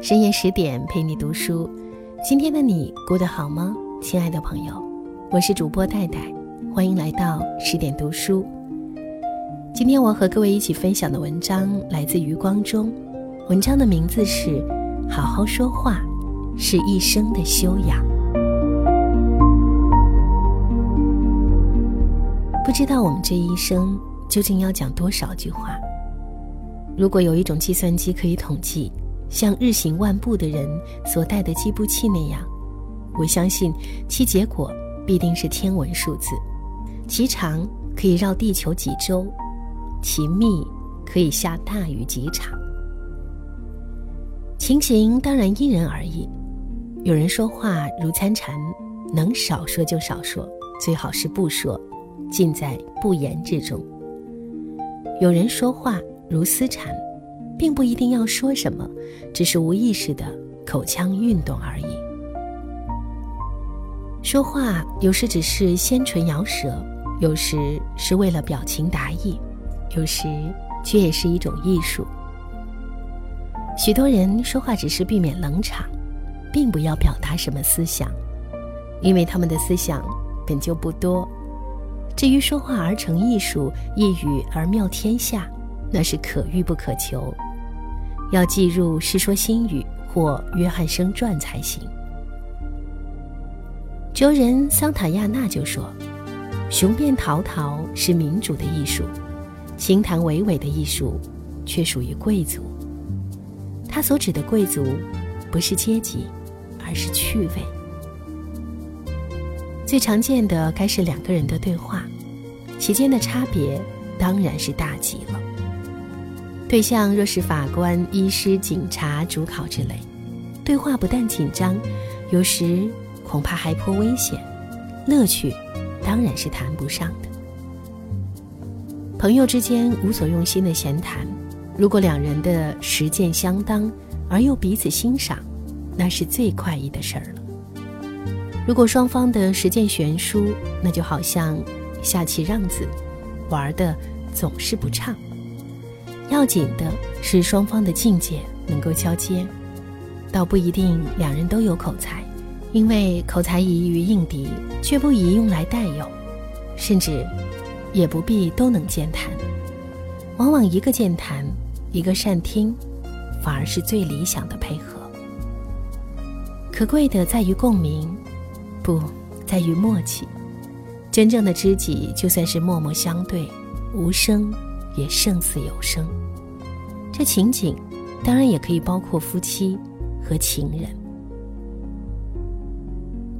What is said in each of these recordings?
深夜十点陪你读书，今天的你过得好吗，亲爱的朋友？我是主播戴戴，欢迎来到十点读书。今天我和各位一起分享的文章来自余光中，文章的名字是《好好说话是一生的修养》。不知道我们这一生究竟要讲多少句话？如果有一种计算机可以统计。像日行万步的人所带的计步器那样，我相信其结果必定是天文数字，其长可以绕地球几周，其密可以下大雨几场。情形当然因人而异，有人说话如参禅，能少说就少说，最好是不说，尽在不言之中。有人说话如思禅。并不一定要说什么，只是无意识的口腔运动而已。说话有时只是鲜唇咬舌，有时是为了表情达意，有时却也是一种艺术。许多人说话只是避免冷场，并不要表达什么思想，因为他们的思想本就不多。至于说话而成艺术，一语而妙天下，那是可遇不可求。要记入《世说新语》或《约翰生传》才行。哲人桑塔亚纳就说：“雄辩滔滔是民主的艺术，轻谈娓娓的艺术却属于贵族。他所指的贵族，不是阶级，而是趣味。最常见的该是两个人的对话，其间的差别当然是大极了。”对象若是法官、医师、警察、主考之类，对话不但紧张，有时恐怕还颇危险，乐趣当然是谈不上的。朋友之间无所用心的闲谈，如果两人的实践相当而又彼此欣赏，那是最快意的事儿了。如果双方的实践悬殊，那就好像下棋让子，玩的总是不畅。要紧的是双方的境界能够交接，倒不一定两人都有口才，因为口才宜于应敌，却不宜用来代用，甚至也不必都能健谈。往往一个健谈，一个善听，反而是最理想的配合。可贵的在于共鸣，不在于默契。真正的知己，就算是默默相对，无声。也胜似有声。这情景，当然也可以包括夫妻和情人。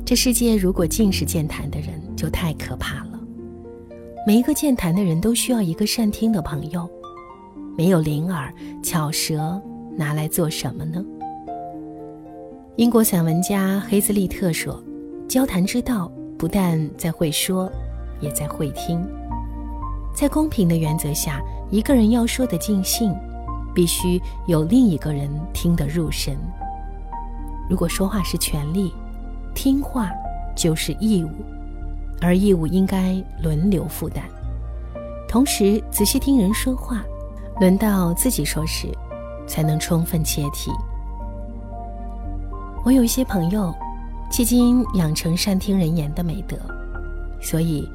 这世界如果尽是健谈的人，就太可怕了。每一个健谈的人都需要一个善听的朋友。没有灵耳、巧舌，拿来做什么呢？英国散文家黑兹利特说：“交谈之道，不但在会说，也在会听。”在公平的原则下，一个人要说的尽兴，必须有另一个人听得入神。如果说话是权利，听话就是义务，而义务应该轮流负担。同时，仔细听人说话，轮到自己说时，才能充分切题。我有一些朋友，迄今养成善听人言的美德，所以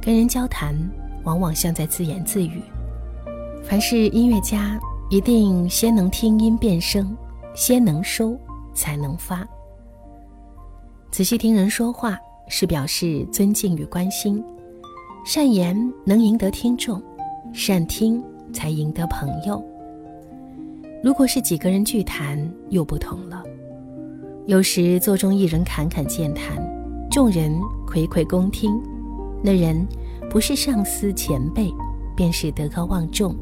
跟人交谈。往往像在自言自语。凡是音乐家，一定先能听音辨声，先能收，才能发。仔细听人说话，是表示尊敬与关心。善言能赢得听众，善听才赢得朋友。如果是几个人聚谈，又不同了。有时座中一人侃侃健谈，众人睽睽恭听，那人。不是上司前辈，便是德高望重，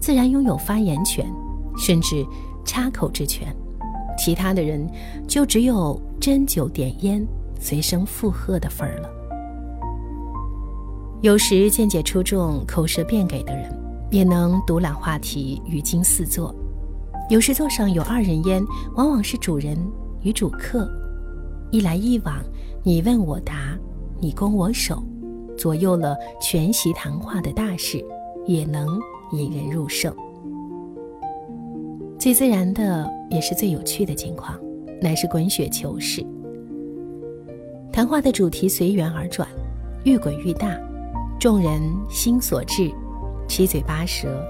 自然拥有发言权，甚至插口之权。其他的人就只有斟酒点烟、随声附和的份儿了。有时见解出众、口舌辩给的人，也能独揽话题、语惊四座。有时座上有二人烟，往往是主人与主客，一来一往，你问我答，你攻我守。左右了全席谈话的大事，也能引人入胜。最自然的也是最有趣的情况，乃是滚雪球式。谈话的主题随缘而转，愈滚愈大，众人心所至，七嘴八舌，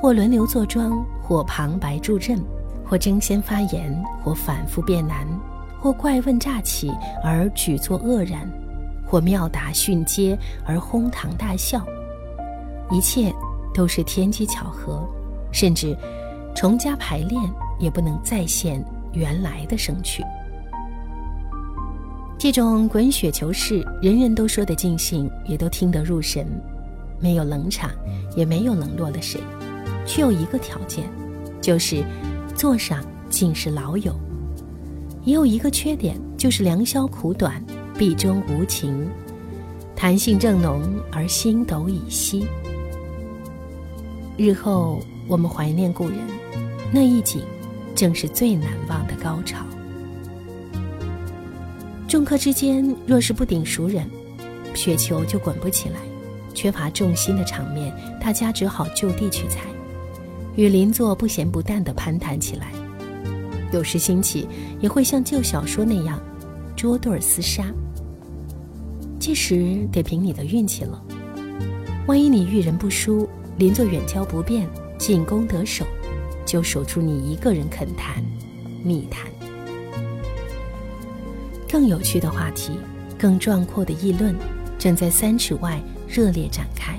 或轮流坐庄，或旁白助阵，或争先发言，或反复辩难，或怪问乍起而举作愕然，或妙答训接而哄堂大笑，一切都是天机巧合，甚至。重加排练也不能再现原来的声趣。这种滚雪球式，人人都说的尽兴，也都听得入神，没有冷场，也没有冷落了谁，却有一个条件，就是座上尽是老友。也有一个缺点，就是良宵苦短，壁中无情，谈性正浓而星斗已稀。日后我们怀念故人。那一景，正是最难忘的高潮。众客之间若是不顶熟人，雪球就滚不起来。缺乏重心的场面，大家只好就地取材，与邻座不咸不淡地攀谈起来。有时兴起，也会像旧小说那样，捉对厮杀。届时得凭你的运气了。万一你遇人不淑，邻座远交不便，进攻得手。就守住你一个人肯谈，密谈。更有趣的话题，更壮阔的议论，正在三尺外热烈展开。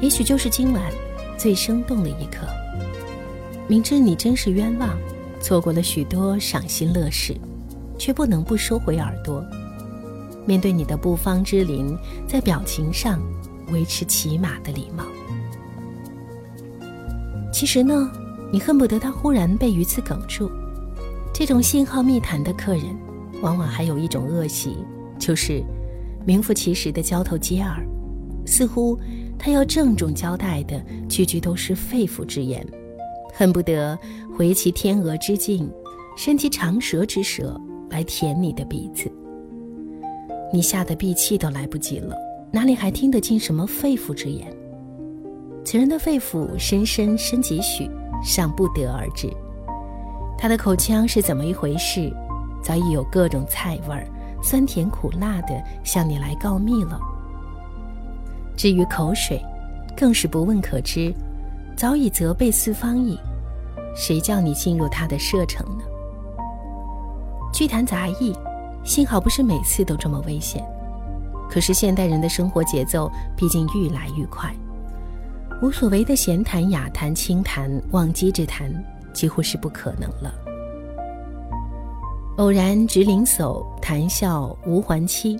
也许就是今晚最生动的一刻。明知你真是冤枉，错过了许多赏心乐事，却不能不收回耳朵。面对你的不方之邻，在表情上维持起码的礼貌。其实呢？你恨不得他忽然被鱼刺哽住。这种信号密谈的客人，往往还有一种恶习，就是名副其实的交头接耳，似乎他要郑重交代的句句都是肺腑之言，恨不得回其天鹅之境，伸其长舌之舌来舔你的鼻子。你吓得闭气都来不及了，哪里还听得进什么肺腑之言？此人的肺腑深深深几许？尚不得而知，他的口腔是怎么一回事，早已有各种菜味儿，酸甜苦辣的向你来告密了。至于口水，更是不问可知，早已责备四方矣。谁叫你进入他的射程呢？剧谈杂役，幸好不是每次都这么危险。可是现代人的生活节奏毕竟愈来愈快。无所谓的闲谈、雅谈、轻谈、忘机之谈，几乎是不可能了。偶然值灵叟，谈笑无还期，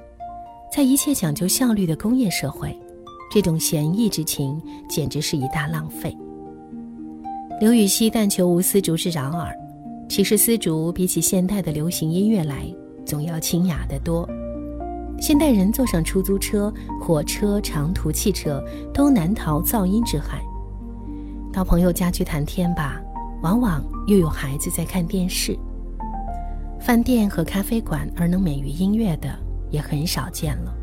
在一切讲究效率的工业社会，这种闲逸之情简直是一大浪费。刘禹锡但求无丝竹之扰耳，其实丝竹比起现代的流行音乐来，总要清雅得多。现代人坐上出租车、火车、长途汽车，都难逃噪音之害。到朋友家去谈天吧，往往又有孩子在看电视。饭店和咖啡馆而能免于音乐的，也很少见了。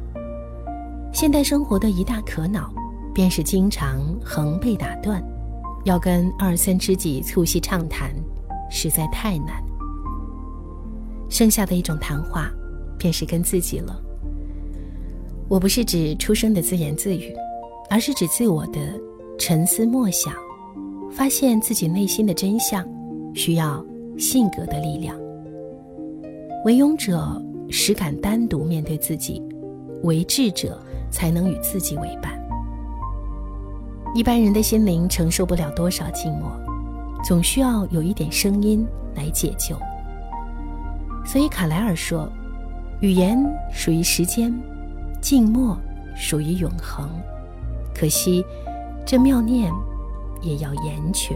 现代生活的一大可恼，便是经常横被打断，要跟二三知己促膝畅谈，实在太难。剩下的一种谈话，便是跟自己了。我不是指出生的自言自语，而是指自我的沉思默想，发现自己内心的真相，需要性格的力量。为勇者实敢单独面对自己，为智者才能与自己为伴。一般人的心灵承受不了多少寂寞，总需要有一点声音来解救。所以卡莱尔说，语言属于时间。静默属于永恒，可惜这妙念也要言全。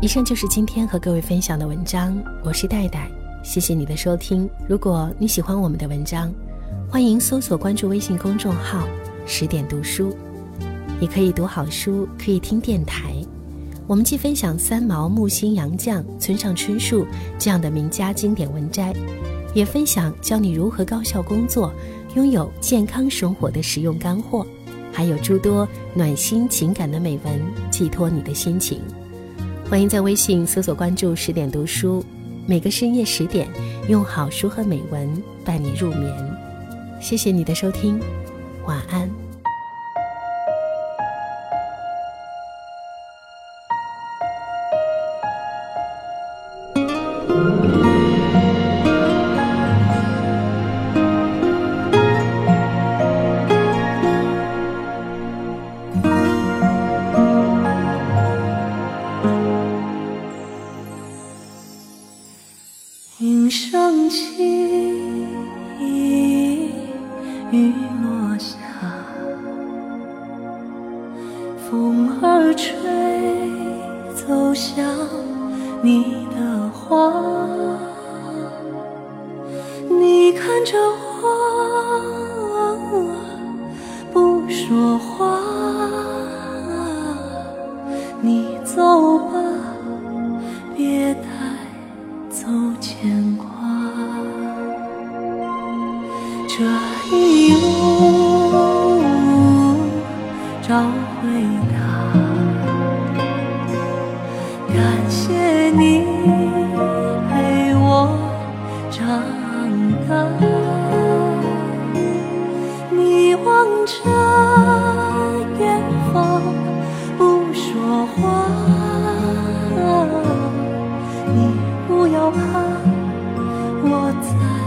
以上就是今天和各位分享的文章，我是戴戴，谢谢你的收听。如果你喜欢我们的文章，欢迎搜索关注微信公众号“十点读书。你可以读好书可以听电台。我们既分享三毛木心杨绛村上春树这样的名家经典文摘也分享教你如何高效工作拥有健康生活的实用干货还有诸多暖心情感的美文寄托你的心情。欢迎在微信搜索关注十点读书每个深夜十点用好书和美文伴你入眠。谢谢你的收听。晚安。吹奏响你的花。你看着我，不说话。你走吧，别打。说话。你不要怕，我在。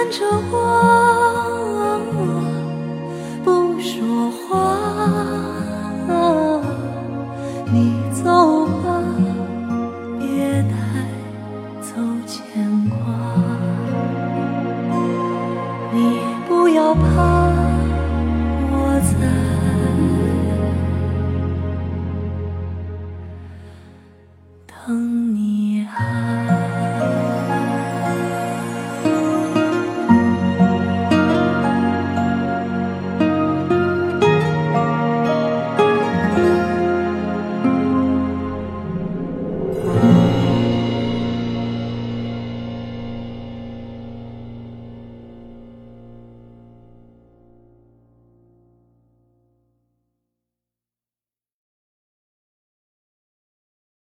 看着我